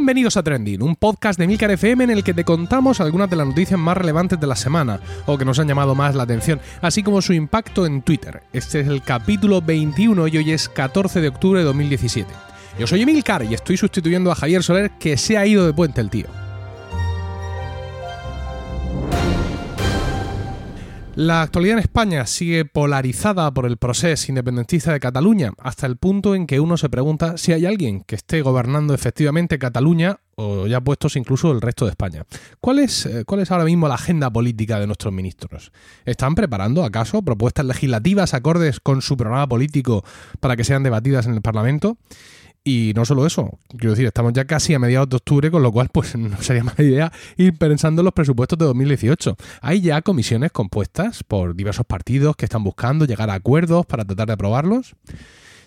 Bienvenidos a Trending, un podcast de Milcar FM en el que te contamos algunas de las noticias más relevantes de la semana o que nos han llamado más la atención, así como su impacto en Twitter. Este es el capítulo 21 y hoy es 14 de octubre de 2017. Yo soy Emilcar y estoy sustituyendo a Javier Soler que se ha ido de puente el tío. La actualidad en España sigue polarizada por el proceso independentista de Cataluña, hasta el punto en que uno se pregunta si hay alguien que esté gobernando efectivamente Cataluña o ya puestos incluso el resto de España. ¿Cuál es, eh, ¿Cuál es ahora mismo la agenda política de nuestros ministros? ¿Están preparando acaso propuestas legislativas acordes con su programa político para que sean debatidas en el Parlamento? Y no solo eso, quiero decir, estamos ya casi a mediados de octubre, con lo cual pues no sería mala idea ir pensando en los presupuestos de 2018. Hay ya comisiones compuestas por diversos partidos que están buscando llegar a acuerdos para tratar de aprobarlos.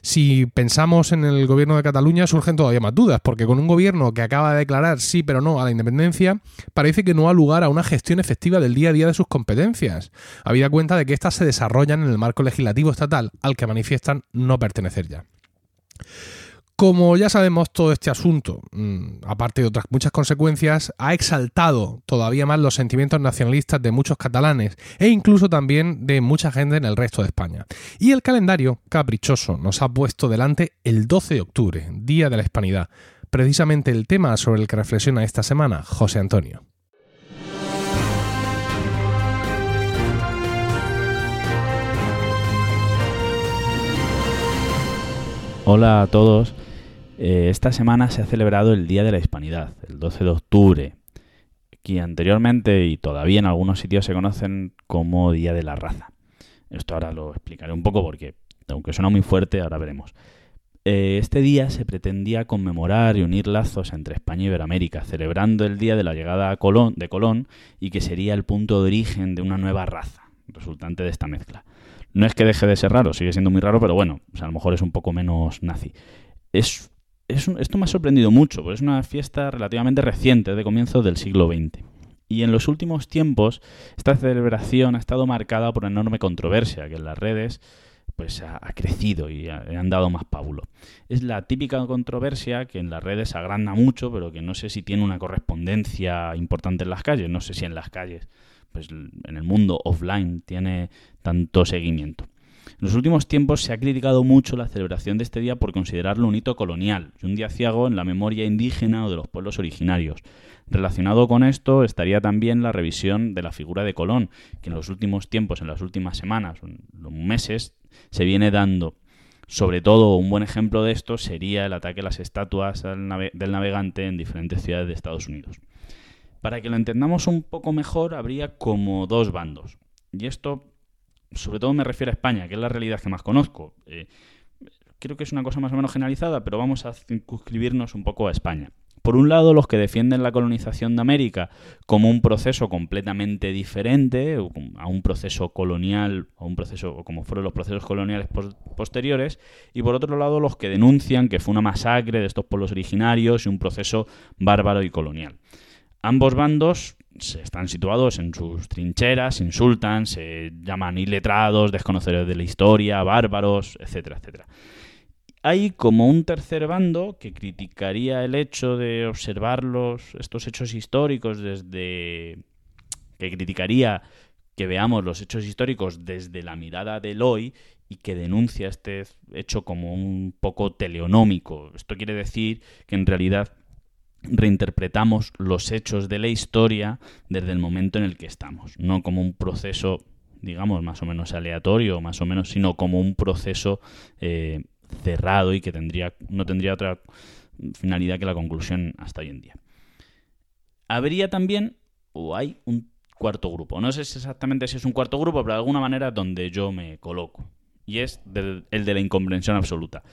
Si pensamos en el gobierno de Cataluña surgen todavía más dudas, porque con un gobierno que acaba de declarar sí pero no a la independencia, parece que no ha lugar a una gestión efectiva del día a día de sus competencias, habida cuenta de que éstas se desarrollan en el marco legislativo estatal al que manifiestan no pertenecer ya. Como ya sabemos, todo este asunto, mm, aparte de otras muchas consecuencias, ha exaltado todavía más los sentimientos nacionalistas de muchos catalanes e incluso también de mucha gente en el resto de España. Y el calendario caprichoso nos ha puesto delante el 12 de octubre, Día de la Hispanidad, precisamente el tema sobre el que reflexiona esta semana José Antonio. Hola a todos. Eh, esta semana se ha celebrado el Día de la Hispanidad, el 12 de octubre, que anteriormente y todavía en algunos sitios se conocen como Día de la Raza. Esto ahora lo explicaré un poco porque, aunque suena muy fuerte, ahora veremos. Eh, este día se pretendía conmemorar y unir lazos entre España y Iberoamérica, celebrando el día de la llegada de Colón y que sería el punto de origen de una nueva raza, resultante de esta mezcla. No es que deje de ser raro, sigue siendo muy raro, pero bueno, a lo mejor es un poco menos nazi. Es esto me ha sorprendido mucho, porque es una fiesta relativamente reciente, de comienzos del siglo XX. Y en los últimos tiempos, esta celebración ha estado marcada por una enorme controversia que en las redes pues ha, crecido y han dado más pábulo. Es la típica controversia que en las redes agranda mucho, pero que no sé si tiene una correspondencia importante en las calles. No sé si en las calles, pues en el mundo offline tiene tanto seguimiento. En los últimos tiempos se ha criticado mucho la celebración de este día por considerarlo un hito colonial y un día ciago en la memoria indígena o de los pueblos originarios. Relacionado con esto estaría también la revisión de la figura de Colón, que en los últimos tiempos, en las últimas semanas, en los meses, se viene dando. Sobre todo, un buen ejemplo de esto sería el ataque a las estatuas del navegante en diferentes ciudades de Estados Unidos. Para que lo entendamos un poco mejor, habría como dos bandos. Y esto sobre todo me refiero a España, que es la realidad que más conozco. Eh, creo que es una cosa más o menos generalizada, pero vamos a circunscribirnos un poco a España. Por un lado, los que defienden la colonización de América como un proceso completamente diferente, a un proceso colonial, a un proceso como fueron los procesos coloniales posteriores, y por otro lado, los que denuncian que fue una masacre de estos pueblos originarios y un proceso bárbaro y colonial. Ambos bandos están situados en sus trincheras, insultan, se llaman iletrados, desconocedores de la historia, bárbaros, etcétera, etcétera. Hay como un tercer bando que criticaría el hecho de observar estos hechos históricos desde... que criticaría que veamos los hechos históricos desde la mirada del hoy y que denuncia este hecho como un poco teleonómico. Esto quiere decir que en realidad reinterpretamos los hechos de la historia desde el momento en el que estamos, no como un proceso, digamos, más o menos aleatorio, más o menos, sino como un proceso eh, cerrado y que tendría, no tendría otra finalidad que la conclusión hasta hoy en día. Habría también, o hay, un cuarto grupo. No sé exactamente si es un cuarto grupo, pero de alguna manera donde yo me coloco. Y es el de la incomprensión absoluta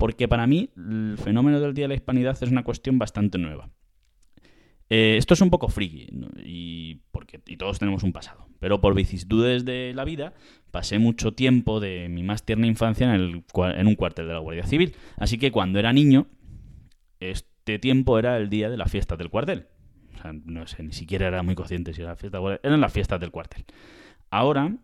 porque para mí el fenómeno del Día de la Hispanidad es una cuestión bastante nueva. Eh, esto es un poco friki y, porque, todos tenemos un pasado, pero por vicisitudes de la vida pasé mucho tiempo de mi más tierna infancia en, en un cuartel de la Guardia Civil. Así que cuando era niño, este tiempo era el día de la fiesta del cuartel. O sea, no sé, ni siquiera era muy consciente si era la fiesta. Eran las fiestas del cuartel. Ahora,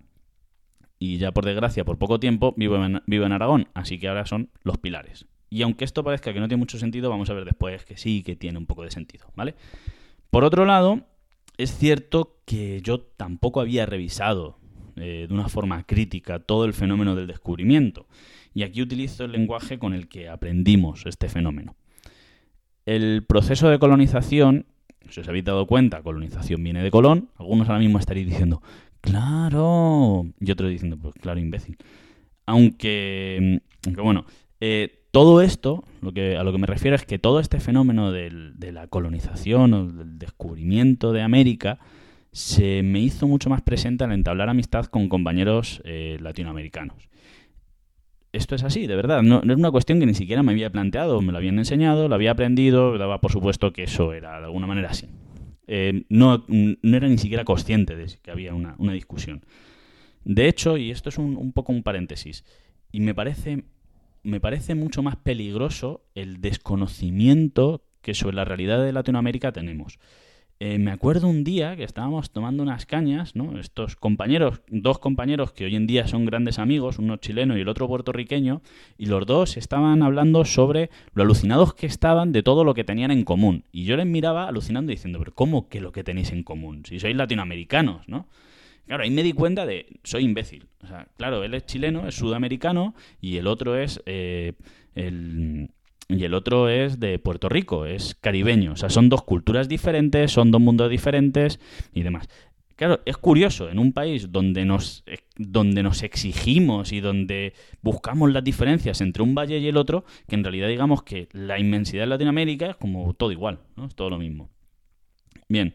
y ya por desgracia, por poco tiempo, vivo en, vivo en Aragón, así que ahora son los pilares. Y aunque esto parezca que no tiene mucho sentido, vamos a ver después que sí, que tiene un poco de sentido, ¿vale? Por otro lado, es cierto que yo tampoco había revisado eh, de una forma crítica todo el fenómeno del descubrimiento. Y aquí utilizo el lenguaje con el que aprendimos este fenómeno. El proceso de colonización, si os habéis dado cuenta, colonización viene de Colón, algunos ahora mismo estaréis diciendo, claro, y otros diciendo, pues claro, imbécil. Aunque, aunque bueno, eh, todo esto, lo que, a lo que me refiero es que todo este fenómeno de la colonización o del descubrimiento de América se me hizo mucho más presente al entablar amistad con compañeros eh, latinoamericanos. Esto es así, de verdad. No, es una cuestión que ni siquiera me había planteado. Me lo habían enseñado, lo había aprendido, daba por supuesto que eso era de alguna manera así. Eh, no, no, era ni siquiera consciente de que había una, discusión. De hecho, y esto es un, un poco un paréntesis, y me parece me parece mucho más peligroso el desconocimiento que sobre la realidad de Latinoamérica tenemos. Eh, me acuerdo un día que estábamos tomando unas cañas, ¿no? Estos compañeros, dos compañeros que hoy en día son grandes amigos, uno chileno y el otro puertorriqueño, y los dos estaban hablando sobre lo alucinados que estaban de todo lo que tenían en común. Y yo les miraba alucinando diciendo, pero ¿cómo que lo que tenéis en común? Si sois latinoamericanos, ¿no? Claro, ahí me di cuenta de, soy imbécil. O sea, claro, él es chileno, es sudamericano y el otro es eh, el, y el otro es de Puerto Rico, es caribeño. O sea, son dos culturas diferentes, son dos mundos diferentes y demás. Claro, es curioso, en un país donde nos, eh, donde nos exigimos y donde buscamos las diferencias entre un valle y el otro, que en realidad digamos que la inmensidad de Latinoamérica es como todo igual, ¿no? Es todo lo mismo. Bien,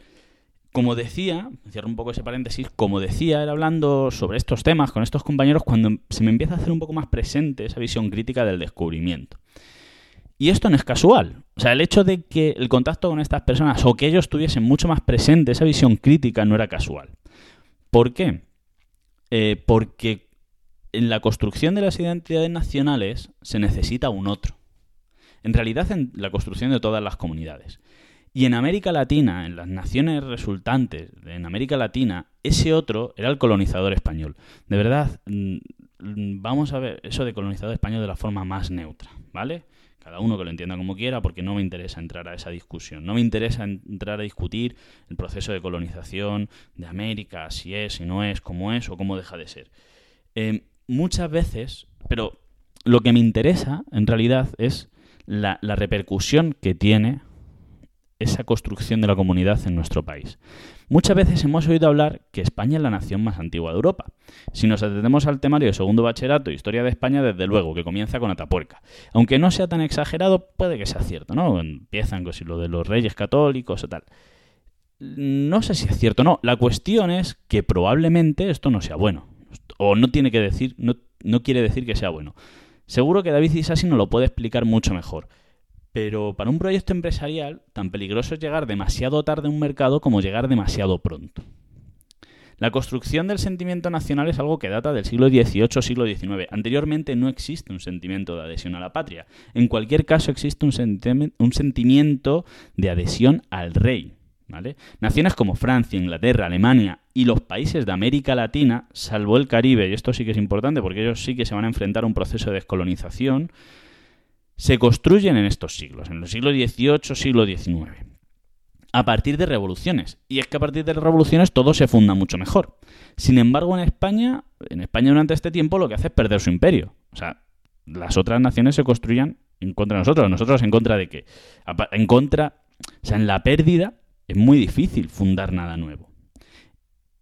como decía, cierro un poco ese paréntesis, como decía, era hablando sobre estos temas con estos compañeros cuando se me empieza a hacer un poco más presente esa visión crítica del descubrimiento. Y esto no es casual. O sea, el hecho de que el contacto con estas personas o que ellos tuviesen mucho más presente esa visión crítica no era casual. ¿Por qué? Eh, porque en la construcción de las identidades nacionales se necesita un otro. En realidad, en la construcción de todas las comunidades. Y en América Latina, en las naciones resultantes, en América Latina, ese otro era el colonizador español. De verdad, mm, vamos a ver eso de colonizador español de la forma más neutra, ¿vale? Cada uno que lo entienda como quiera, porque no me interesa entrar a esa discusión. No me interesa entrar a discutir el proceso de colonización de América, si es, si no es, cómo es o cómo deja de ser. Eh, muchas veces, pero lo que me interesa en realidad es la repercusión que tiene esa construcción de la comunidad en nuestro país. Muchas veces hemos oído hablar que España es la nación más antigua de Europa. Si nos atendemos al temario de segundo bachillerato, historia de España, desde luego, que comienza con Atapuerca. Aunque no sea tan exagerado, puede que sea cierto, ¿no? Empiezan con lo de los reyes católicos o tal. No sé si es cierto o no. La cuestión es que probablemente esto no sea bueno. O no tiene que decir, no, no quiere decir que sea bueno. Seguro que David Isasi nos lo puede explicar mucho mejor. Pero para un proyecto empresarial, tan peligroso es llegar demasiado tarde a un mercado como llegar demasiado pronto. La construcción del sentimiento nacional es algo que data del siglo XVIII siglo XIX. Anteriormente no existe un sentimiento de adhesión a la patria. En cualquier caso existe un, sentimiento de adhesión al rey. Naciones como Francia, Inglaterra, Alemania y los países de América Latina, salvo el Caribe, y esto sí que es importante porque ellos sí que se van a enfrentar a un proceso de descolonización, se construyen en estos siglos, en los siglos XVIII, siglo XIX, a partir de revoluciones. Y es que a partir de revoluciones todo se funda mucho mejor. Sin embargo, en España, en España durante este tiempo lo que hace es perder su imperio. O sea, las otras naciones se construyan en contra de nosotros, nosotros en contra de qué? En contra, o sea, en la pérdida es muy difícil fundar nada nuevo.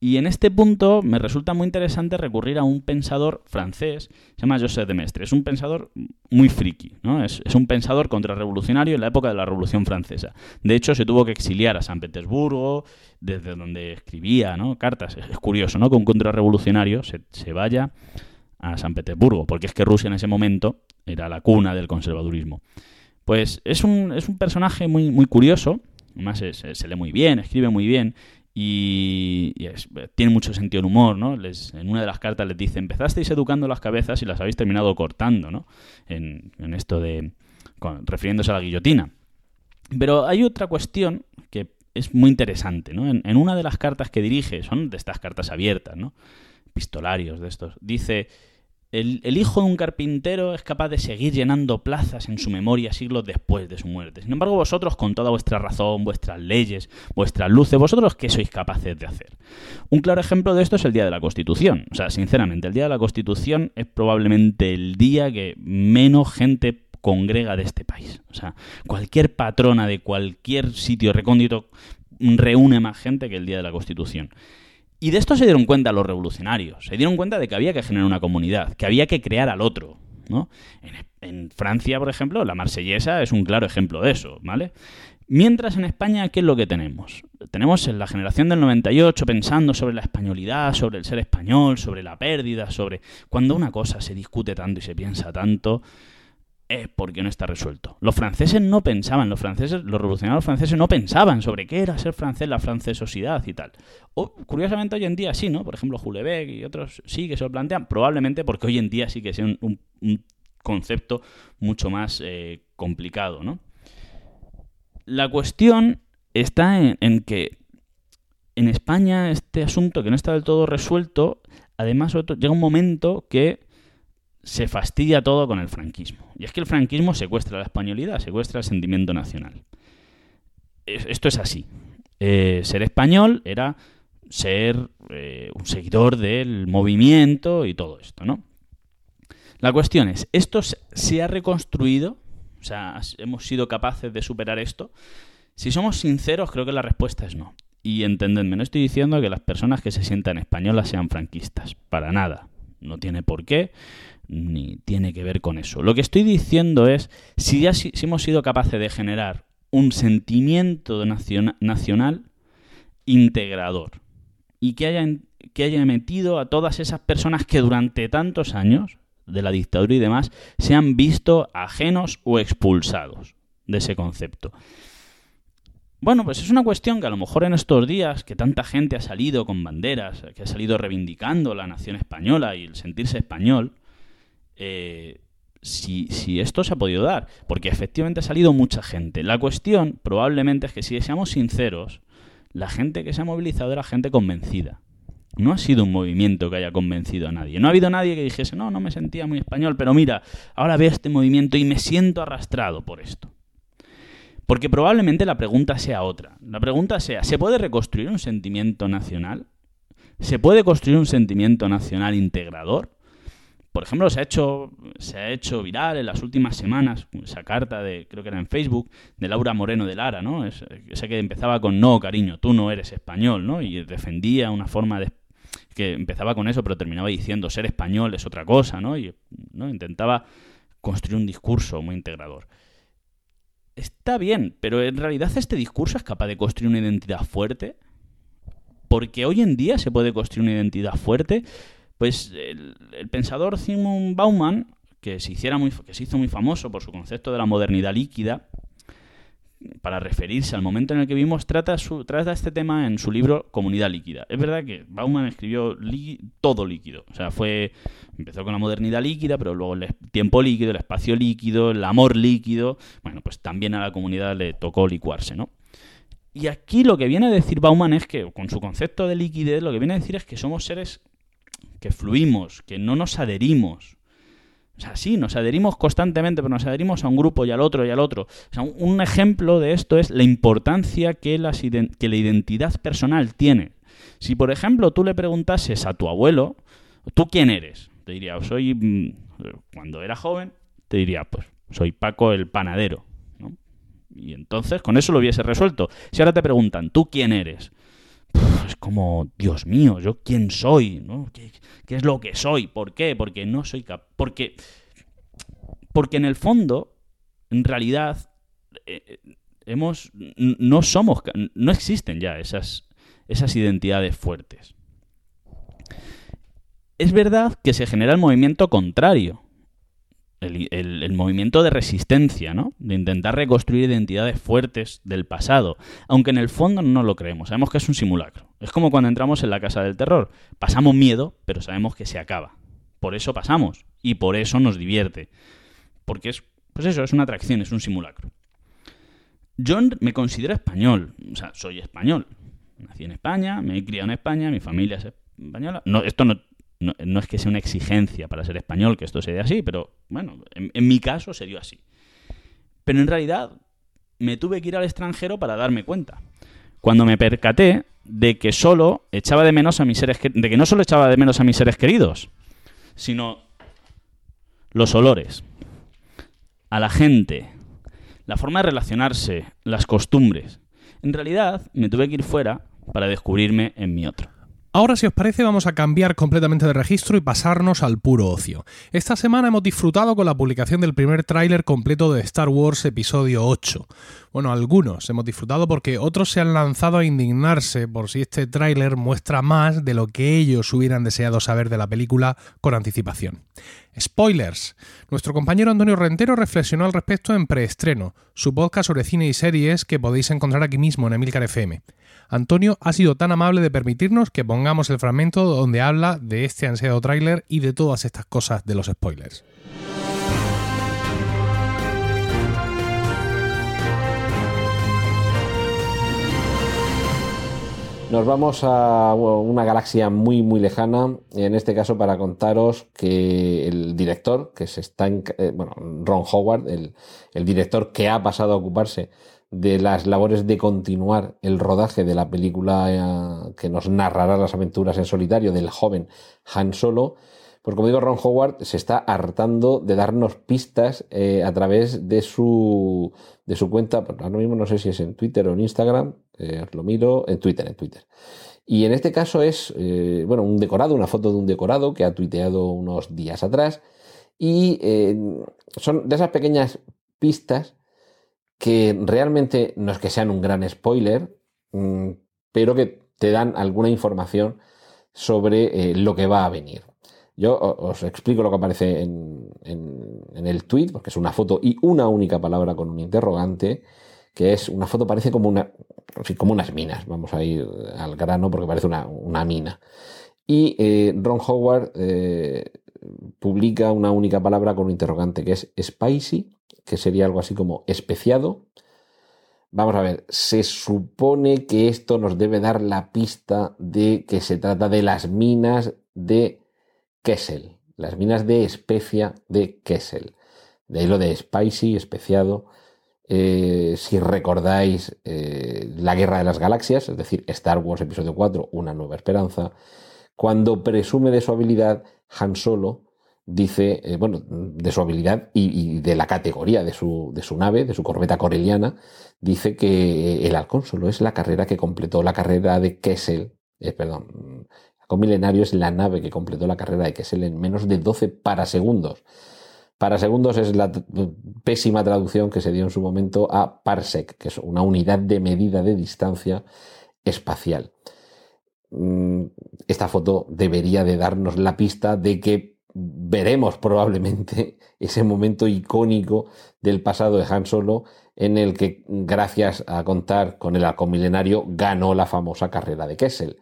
Y en este punto me resulta muy interesante recurrir a un pensador francés, se llama José de Mestre. Es un pensador muy friki, ¿no? Es, un pensador contrarrevolucionario en la época de la Revolución Francesa. De hecho, se tuvo que exiliar a San Petersburgo, desde donde escribía ¿no? cartas. Es, curioso, ¿no? Que un contrarrevolucionario se, se vaya a San Petersburgo, porque es que Rusia en ese momento era la cuna del conservadurismo. Pues es un, es un personaje muy, muy curioso, además se, lee muy bien, escribe muy bien, y, tiene mucho sentido del humor, ¿no? En una de las cartas les dice, empezasteis educando las cabezas y las habéis terminado cortando, ¿no? En, esto de... refiriéndose a la guillotina. Pero hay otra cuestión que es muy interesante, ¿no? En, una de las cartas que dirige, son de estas cartas abiertas, ¿no? Pistolarios de estos, dice, El, hijo de un carpintero es capaz de seguir llenando plazas en su memoria siglos después de su muerte. Sin embargo, vosotros, con toda vuestra razón, vuestras leyes, vuestras luces, vosotros, ¿qué sois capaces de hacer? Un claro ejemplo de esto es el Día de la Constitución. O sea, sinceramente, el Día de la Constitución es probablemente el día que menos gente congrega de este país. O sea, cualquier patrona de cualquier sitio recóndito reúne más gente que el Día de la Constitución. Y de esto se dieron cuenta los revolucionarios. Se dieron cuenta de que había que generar una comunidad, que había que crear al otro. ¿no? En, Francia, por ejemplo, la marsellesa es un claro ejemplo de eso, ¿vale? Mientras en España, ¿qué es lo que tenemos? Tenemos en la generación del 98 pensando sobre la españolidad, sobre el ser español, sobre la pérdida, sobre... Cuando una cosa se discute tanto y se piensa tanto, es porque no está resuelto. Los franceses no pensaban, los franceses, los revolucionarios franceses no pensaban sobre qué era ser francés, la francesosidad y tal. Curiosamente hoy en día sí, ¿no? Por ejemplo, Julebeck y otros sí que se lo plantean, probablemente porque hoy en día sí que es un, concepto mucho más eh, complicado, ¿no? La cuestión está en que en España este asunto que no está del todo resuelto, además llega un momento que se fastidia todo con el franquismo. Y es que el franquismo secuestra la españolidad, secuestra el sentimiento nacional. Esto es así. Eh, ser español era ser eh, un seguidor del movimiento y todo esto, ¿no? La cuestión es, ¿esto se ha reconstruido? O sea, ¿hemos sido capaces de superar esto? Si somos sinceros, creo que la respuesta es no. Y entendedme, no estoy diciendo que las personas que se sientan españolas sean franquistas. Para nada. No tiene por qué ni tiene que ver con eso. Lo que estoy diciendo es, si ya hemos sido capaces de generar un sentimiento nacional integrador y que haya, que haya metido a todas esas personas que durante tantos años de la dictadura y demás se han visto ajenos o expulsados de ese concepto. Bueno, pues es una cuestión que a lo mejor en estos días que tanta gente ha salido con banderas, que ha salido reivindicando la nación española y el sentirse español, eh, si, si, esto se ha podido dar, porque efectivamente ha salido mucha gente. La cuestión probablemente es que si seamos sinceros, la gente que se ha movilizado era gente convencida. No ha sido un movimiento que haya convencido a nadie. No ha habido nadie que dijese, no, no me sentía muy español, pero mira, ahora veo este movimiento y me siento arrastrado por esto. Porque probablemente la pregunta sea otra. La pregunta sea, ¿se puede reconstruir un sentimiento nacional? ¿Se puede construir un sentimiento nacional integrador? Por ejemplo, se ha hecho se ha hecho viral en las últimas semanas esa carta de creo que era en Facebook de Laura Moreno de Lara, ¿no? esa que empezaba con no, cariño, tú no eres español, ¿no? Y defendía una forma de que empezaba con eso, pero terminaba diciendo ser español es otra cosa, ¿no? Y ¿no? intentaba construir un discurso muy integrador. Está bien, pero en realidad este discurso es capaz de construir una identidad fuerte. Porque hoy en día se puede construir una identidad fuerte pues el, pensador Simon Bauman, que se, hiciera muy, que se hizo muy famoso por su concepto de la modernidad líquida, para referirse al momento en el que vivimos, trata, trata este tema en su libro Comunidad Líquida. Es verdad que Bauman escribió todo líquido. O sea, fue. Empezó con la modernidad líquida, pero luego el tiempo líquido, el espacio líquido, el amor líquido. Bueno, pues también a la comunidad le tocó licuarse, ¿no? Y aquí lo que viene a decir Bauman es que, con su concepto de liquidez, lo que viene a decir es que somos seres que fluimos, que no nos adherimos. O sea, sí, nos adherimos constantemente, pero nos adherimos a un grupo y al otro y al otro. O sea, un, ejemplo de esto es la importancia que, la identidad personal tiene. Si, por ejemplo, tú le preguntases a tu abuelo, ¿tú quién eres? Te diría, soy, mm, cuando era joven, te diría, pues, soy Paco el panadero. Y entonces, con eso lo hubiese resuelto. Si ahora te preguntan, ¿tú quién eres? Es como, Dios mío, ¿yo quién soy? ¿Qué, es lo que soy? ¿Por qué? Porque no soy capaz. Porque, porque en el fondo, en realidad, eh, hemos, no somos, no existen ya esas, esas identidades fuertes. Es verdad que se genera el movimiento contrario el, movimiento de resistencia, ¿no? De intentar reconstruir identidades fuertes del pasado, aunque en el fondo no lo creemos, sabemos que es un simulacro. Es como cuando entramos en la casa del terror, pasamos miedo, pero sabemos que se acaba. Por eso pasamos y por eso nos divierte. Porque es, pues eso, es una atracción, es un simulacro. Yo me considero español, o sea, soy español. Nací en España, me he criado en España, mi familia es española. No, esto no, no, es que sea una exigencia para ser español que esto se dé así, pero bueno, en, mi caso se dio así. Pero en realidad me tuve que ir al extranjero para darme cuenta. Cuando me percaté de que solo echaba de menos a mis seres de que no solo echaba de menos a mis seres queridos, sino los olores, a la gente, la forma de relacionarse, las costumbres. En realidad, me tuve que ir fuera para descubrirme en mi otro. Ahora, si os parece, vamos a cambiar completamente de registro y pasarnos al puro ocio. Esta semana hemos disfrutado con la publicación del primer tráiler completo de Star Wars Episodio 8. Bueno, algunos hemos disfrutado porque otros se han lanzado a indignarse por si este tráiler muestra más de lo que ellos hubieran deseado saber de la película con anticipación. Spoilers. Nuestro compañero Antonio Rentero reflexionó al respecto en preestreno, su podcast sobre cine y series que podéis encontrar aquí mismo en Emilcar FM. Antonio ha sido tan amable de permitirnos que pongamos el fragmento donde habla de este ansiado tráiler y de todas estas cosas de los spoilers. Nos vamos a una galaxia muy muy lejana, en este caso para contaros que el director, que se está, eh, bueno, Ron Howard, el, el, director que ha pasado a ocuparse de las labores de continuar el rodaje de la película eh, que nos narrará las aventuras en solitario del joven Han Solo, pues como digo, Ron Howard se está hartando de darnos pistas eh, a través de su, de su cuenta, ahora mismo no sé si es en Twitter o en Instagram, eh, lo miro, en Twitter, en Twitter. Y en este caso es, bueno, un decorado, una foto de un decorado que ha tuiteado unos días atrás. Y son de esas pequeñas pistas que realmente no es que sean un gran spoiler, mm, pero que te dan alguna información sobre eh, lo que va a venir. Yo os explico lo que aparece en, el tweet, porque es una foto y una única palabra con un interrogante, que es una foto, parece como, una, como unas minas, vamos a ir al grano porque parece una, mina. Y eh, Ron Howard eh, publica una única palabra con un interrogante, que es spicy, que sería algo así como especiado. Vamos a ver, se supone que esto nos debe dar la pista de que se trata de las minas de Kessel, las minas de especia de Kessel. De ahí lo de spicy, especiado. Eh, si recordáis eh, la Guerra de las Galaxias, es decir, Star Wars Episodio 4, Una Nueva Esperanza, cuando presume de su habilidad, Han Solo dice, eh, bueno, de su habilidad y, de la categoría de su, nave, de su corbeta coreliana, dice que el halcón solo es la carrera que completó la carrera de Kessel, perdón, con milenario es la nave que completó la carrera de Kessel en menos de 12 parasegundos. Parasegundos es la pésima traducción que se dio en su momento a parsec, que es una unidad de medida de distancia espacial. Mm, esta foto debería de darnos la pista de que veremos probablemente ese momento icónico del pasado de Han Solo en el que, gracias a contar con el halcón milenario, ganó la famosa carrera de Kessel.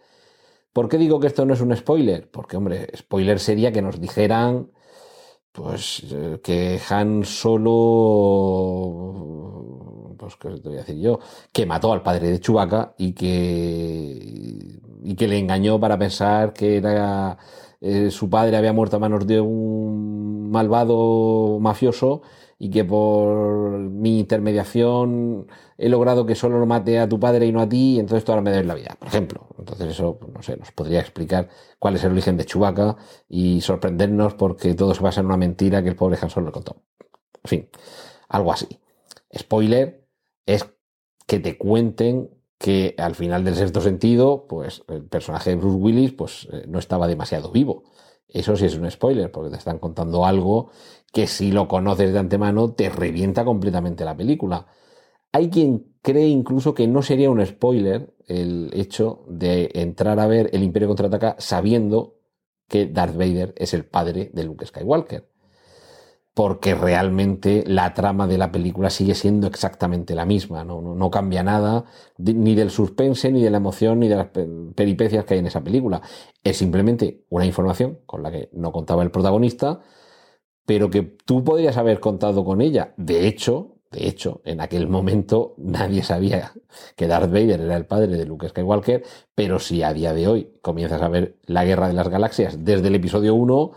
¿Por qué digo que esto no es un spoiler? Porque, hombre, spoiler sería que nos dijeran pues eh, que Han Solo pues qué te voy a decir yo, que mató al padre de Chewbacca y que y que le engañó para pensar que era eh, su padre había muerto a manos de un malvado mafioso y que por mi intermediación he logrado que solo lo mate a tu padre y no a ti, y entonces tú ahora me debes la vida, por ejemplo. Entonces eso, pues, no sé, nos podría explicar cuál es el origen de Chubaca y sorprendernos porque todo se basa en una mentira que el pobre Han Solo le contó. En fin, algo así. Spoiler es que te cuenten que al final del sexto sentido, pues el personaje de Bruce Willis pues, eh, no estaba demasiado vivo. Eso sí es un spoiler, porque te están contando algo que si lo conoces de antemano te revienta completamente la película. Hay quien cree incluso que no sería un spoiler el hecho de entrar a ver el Imperio contraataca sabiendo que Darth Vader es el padre de Luke Skywalker porque realmente la trama de la película sigue siendo exactamente la misma, no, cambia nada, ni del suspense, ni de la emoción, ni de las peripecias que hay en esa película. Es simplemente una información con la que no contaba el protagonista, pero que tú podrías haber contado con ella. De hecho, De hecho, en aquel momento nadie sabía que Darth Vader era el padre de Luke Skywalker, pero si a día de hoy comienzas a ver la Guerra de las Galaxias desde el episodio 1,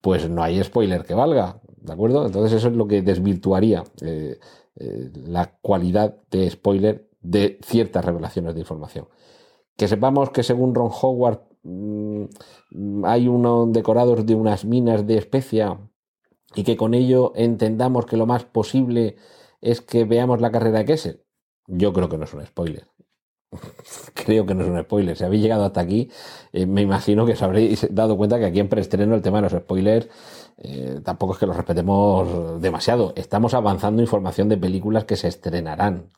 pues no hay spoiler que valga, ¿de acuerdo? Entonces eso es lo que desvirtuaría eh, eh, la cualidad de spoiler de ciertas revelaciones de información. Que sepamos que según Ron Howard mm, hay unos decorados de unas minas de especia y que con ello entendamos que lo más posible es que veamos la carrera de Kessel. Yo creo que no es un spoiler. creo que no es un spoiler. Si habéis llegado hasta aquí, eh, me imagino que os habréis dado cuenta que aquí en preestreno el tema de los spoilers eh, tampoco es que los respetemos demasiado. Estamos avanzando información de películas que se estrenarán.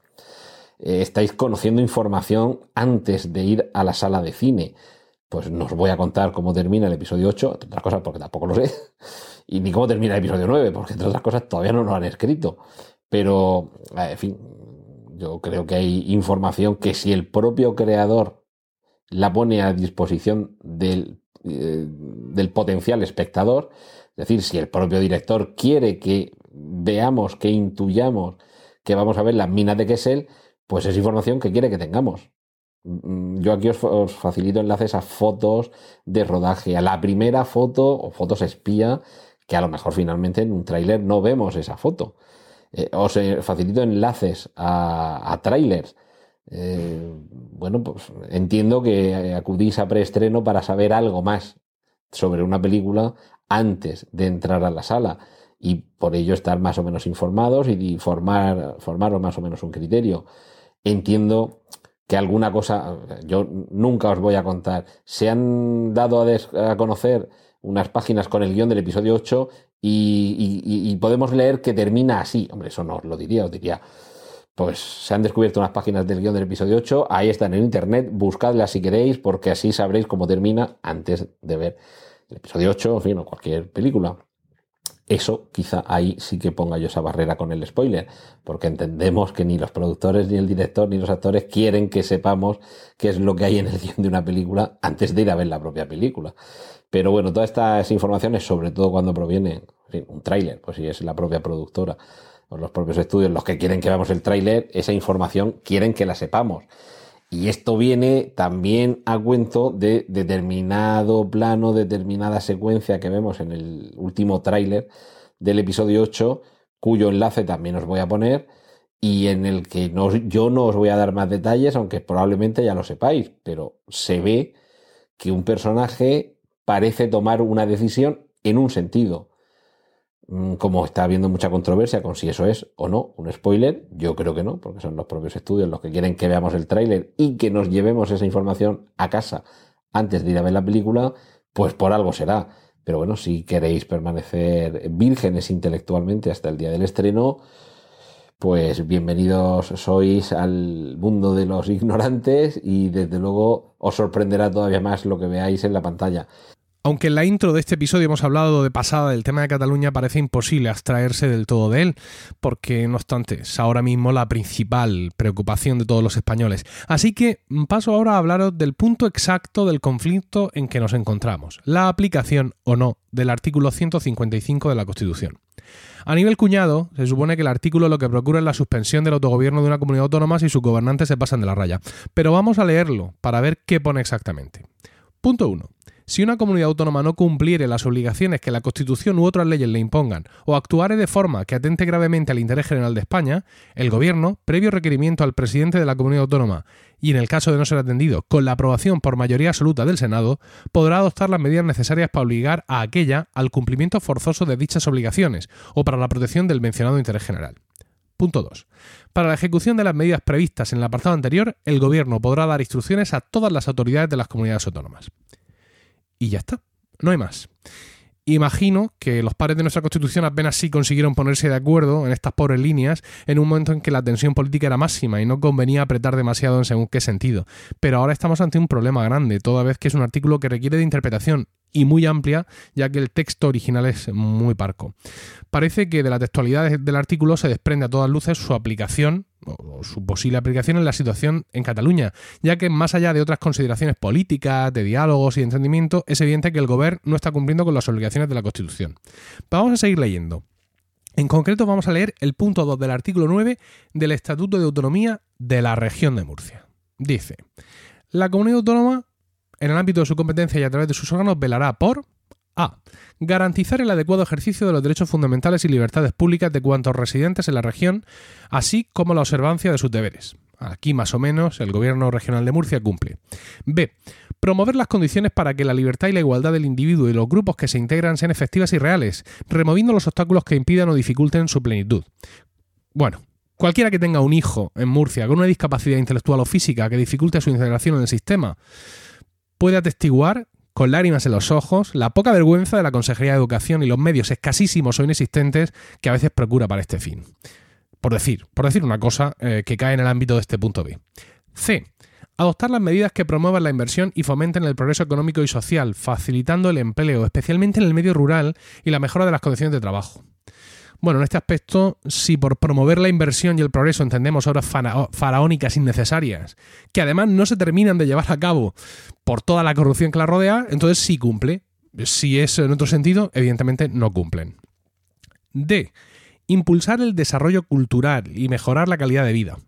Eh, estáis conociendo información antes de ir a la sala de cine. Pues no os voy a contar cómo termina el episodio 8, entre otras cosas porque tampoco lo sé, y ni cómo termina el episodio 9, porque entre otras cosas todavía no lo han escrito. Pero, eh, en fin, yo creo que hay información que si el propio creador la pone a disposición del, del potencial espectador, es decir, si el propio director quiere que veamos, que intuyamos que vamos a ver las minas de Kessel, pues es información que quiere que tengamos. Mm, yo aquí os, facilito enlaces a fotos de rodaje, a la primera foto o fotos espía, que a lo mejor finalmente en un tráiler no vemos esa foto. Eh, os facilito enlaces a, a trailers. Eh, bueno, pues entiendo que acudís a preestreno para saber algo más sobre una película antes de entrar a la sala y por ello estar más o menos informados y formar, formaros más o menos un criterio entiendo que alguna cosa, yo nunca os voy a contar, se han dado a, conocer unas páginas con el guion del episodio 8 y, podemos leer que termina así. Hombre, eso no os lo diría, os diría, pues se han descubierto unas páginas del guion del episodio 8, ahí están en internet, buscadlas si queréis, porque así sabréis cómo termina antes de ver episodio 8, en fin, o cualquier película. Eso quizá ahí sí que ponga yo esa barrera con el spoiler, porque entendemos que ni los productores, ni el director, ni los actores quieren que sepamos qué es lo que hay en el guion de una película antes de ir a ver la propia película. Pero bueno, todas estas informaciones, sobre todo cuando proviene un tráiler, pues si es la propia productora o los propios estudios los que quieren que veamos el tráiler, esa información quieren que la sepamos. Y esto viene también a cuento de determinado plano, determinada secuencia que vemos en el último tráiler del episodio 8, cuyo enlace también os voy a poner y en el que no, yo no os voy a dar más detalles, aunque probablemente ya lo sepáis, pero se ve que un personaje parece tomar una decisión en un sentido. Mm, como está habiendo mucha controversia con si eso es o no un spoiler, yo creo que no, porque son los propios estudios los que quieren que veamos el tráiler y que nos llevemos esa información a casa antes de ir a ver la película, pues por algo será. Pero bueno, si queréis permanecer vírgenes intelectualmente hasta el día del estreno, pues bienvenidos sois al mundo de los ignorantes y desde luego os sorprenderá todavía más lo que veáis en la pantalla. Aunque en la intro de este episodio hemos hablado de pasada del tema de Cataluña, parece imposible abstraerse del todo de él, porque no obstante es ahora mismo la principal preocupación de todos los españoles. Así que paso ahora a hablaros del punto exacto del conflicto en que nos encontramos, la aplicación o no del artículo 155 de la Constitución. A nivel cuñado, se supone que el artículo lo que procura es la suspensión del autogobierno de una comunidad autónoma si sus gobernantes se pasan de la raya. Pero vamos a leerlo para ver qué pone exactamente. Punto 1. Si una comunidad autónoma no cumpliere las obligaciones que la Constitución u otras leyes le impongan o actuare de forma que atente gravemente al interés general de España, el Gobierno, previo requerimiento al presidente de la comunidad autónoma y en el caso de no ser atendido, con la aprobación por mayoría absoluta del Senado, podrá adoptar las medidas necesarias para obligar a aquella al cumplimiento forzoso de dichas obligaciones o para la protección del mencionado interés general. Punto 2. Para la ejecución de las medidas previstas en el apartado anterior, el Gobierno podrá dar instrucciones a todas las autoridades de las comunidades autónomas y ya está. No hay más. Imagino que los padres de nuestra Constitución apenas sí consiguieron ponerse de acuerdo en estas pobres líneas en un momento en que la tensión política era máxima y no convenía apretar demasiado en según qué sentido. Pero ahora estamos ante un problema grande, toda vez que es un artículo que requiere de interpretación y muy amplia, ya que el texto original es muy parco. Parece que de la textualidad del artículo se desprende a todas luces su aplicación o su posible aplicación en la situación en Cataluña, ya que más allá de otras consideraciones políticas, de diálogos y de entendimiento, es evidente que el gobierno no está cumpliendo con las obligaciones de la Constitución. Vamos a seguir leyendo. En concreto vamos a leer el punto 2 del artículo 9 del Estatuto de Autonomía de la Región de Murcia. Dice, la comunidad autónoma, en el ámbito de su competencia y a través de sus órganos, velará por a. Garantizar el adecuado ejercicio de los derechos fundamentales y libertades públicas de cuantos residentes en la región, así como la observancia de sus deberes. Aquí más o menos el Gobierno regional de Murcia cumple. B. Promover las condiciones para que la libertad y la igualdad del individuo y los grupos que se integran sean efectivas y reales, removiendo los obstáculos que impidan o dificulten su plenitud. Bueno, cualquiera que tenga un hijo en Murcia con una discapacidad intelectual o física que dificulte su integración en el sistema puede atestiguar con lágrimas en los ojos, la poca vergüenza de la Consejería de Educación y los medios escasísimos o inexistentes que a veces procura para este fin. Por decir, por decir una cosa eh, que cae en el ámbito de este punto B. C. Adoptar las medidas que promuevan la inversión y fomenten el progreso económico y social, facilitando el empleo, especialmente en el medio rural y la mejora de las condiciones de trabajo. Bueno, en este aspecto, si por promover la inversión y el progreso entendemos obras faraónicas innecesarias, que además no se terminan de llevar a cabo por toda la corrupción que la rodea, entonces sí cumple. Si es en otro sentido, evidentemente no cumplen. D. Impulsar el desarrollo cultural y mejorar la calidad de vida.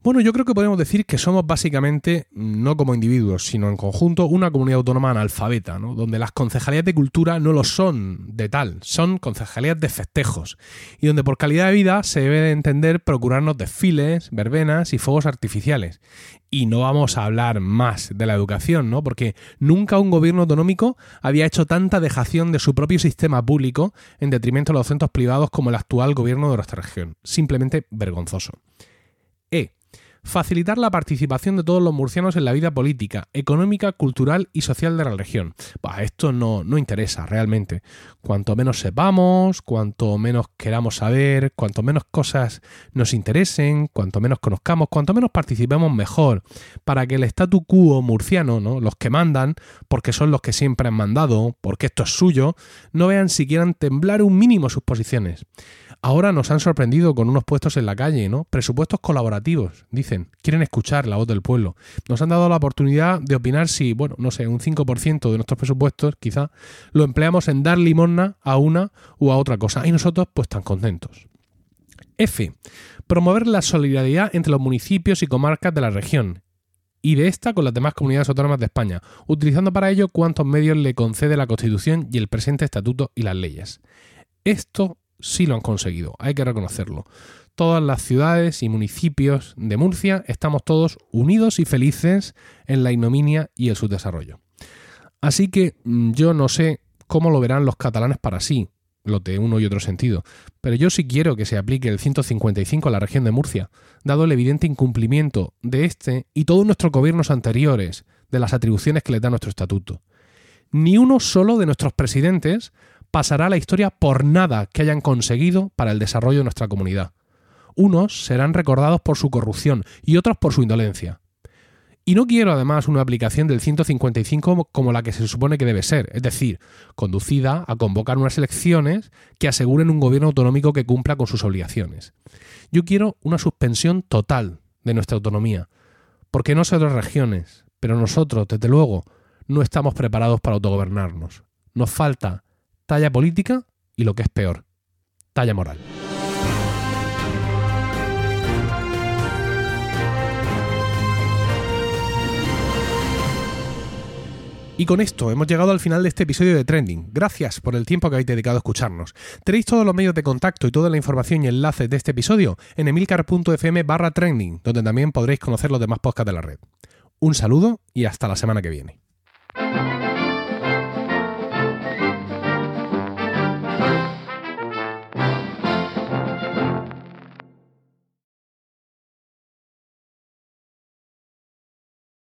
Bueno, yo creo que podemos decir que somos básicamente, no como individuos, sino en conjunto, una comunidad autónoma analfabeta, ¿no? donde las concejalías de cultura no lo son de tal, son concejalías de festejos, y donde por calidad de vida se debe de entender procurarnos desfiles, verbenas y fuegos artificiales. Y no vamos a hablar más de la educación, ¿no? Porque nunca un gobierno autonómico había hecho tanta dejación de su propio sistema público en detrimento de los centros privados como el actual gobierno de nuestra región. Simplemente vergonzoso. Facilitar la participación de todos los murcianos en la vida política, económica, cultural y social de la región. Bah, esto no, no interesa realmente. Cuanto menos sepamos, cuanto menos queramos saber, cuanto menos cosas nos interesen, cuanto menos conozcamos, cuanto menos participemos mejor, para que el statu quo murciano, ¿no? los que mandan, porque son los que siempre han mandado, porque esto es suyo, no vean si quieran temblar un mínimo sus posiciones. Ahora nos han sorprendido con unos puestos en la calle, ¿no? Presupuestos colaborativos, dicen. Quieren escuchar la voz del pueblo. Nos han dado la oportunidad de opinar si, bueno, no sé, un 5% de nuestros presupuestos, quizá, lo empleamos en dar limosna a una u a otra cosa. Y nosotros, pues, tan contentos. F. Promover la solidaridad entre los municipios y comarcas de la región y de esta con las demás comunidades autónomas de España, utilizando para ello cuantos medios le concede la Constitución y el presente estatuto y las leyes. Esto sí lo han conseguido, hay que reconocerlo. Todas las ciudades y municipios de Murcia estamos todos unidos y felices en la ignominia y el subdesarrollo. Así que mm, yo no sé cómo lo verán los catalanes para sí, lo de uno y otro sentido, pero yo sí quiero que se aplique el 155 a la región de Murcia, dado el evidente incumplimiento de este y todos nuestros gobiernos anteriores de las atribuciones que le da nuestro estatuto. Ni uno solo de nuestros presidentes pasará la historia por nada que hayan conseguido para el desarrollo de nuestra comunidad. Unos serán recordados por su corrupción y otros por su indolencia. Y no quiero además una aplicación del 155 como la que se supone que debe ser, es decir, conducida a convocar unas elecciones que aseguren un gobierno autonómico que cumpla con sus obligaciones. Yo quiero una suspensión total de nuestra autonomía, porque no sé otras regiones, pero nosotros, desde luego, no estamos preparados para autogobernarnos. Nos falta talla política y lo que es peor, talla moral. Y con esto hemos llegado al final de este episodio de Trending. Gracias por el tiempo que habéis dedicado a escucharnos. Tenéis todos los medios de contacto y toda la información y enlaces de este episodio en emilcar.fm barra trending, donde también podréis conocer los demás podcasts de la red. Un saludo y hasta la semana que viene.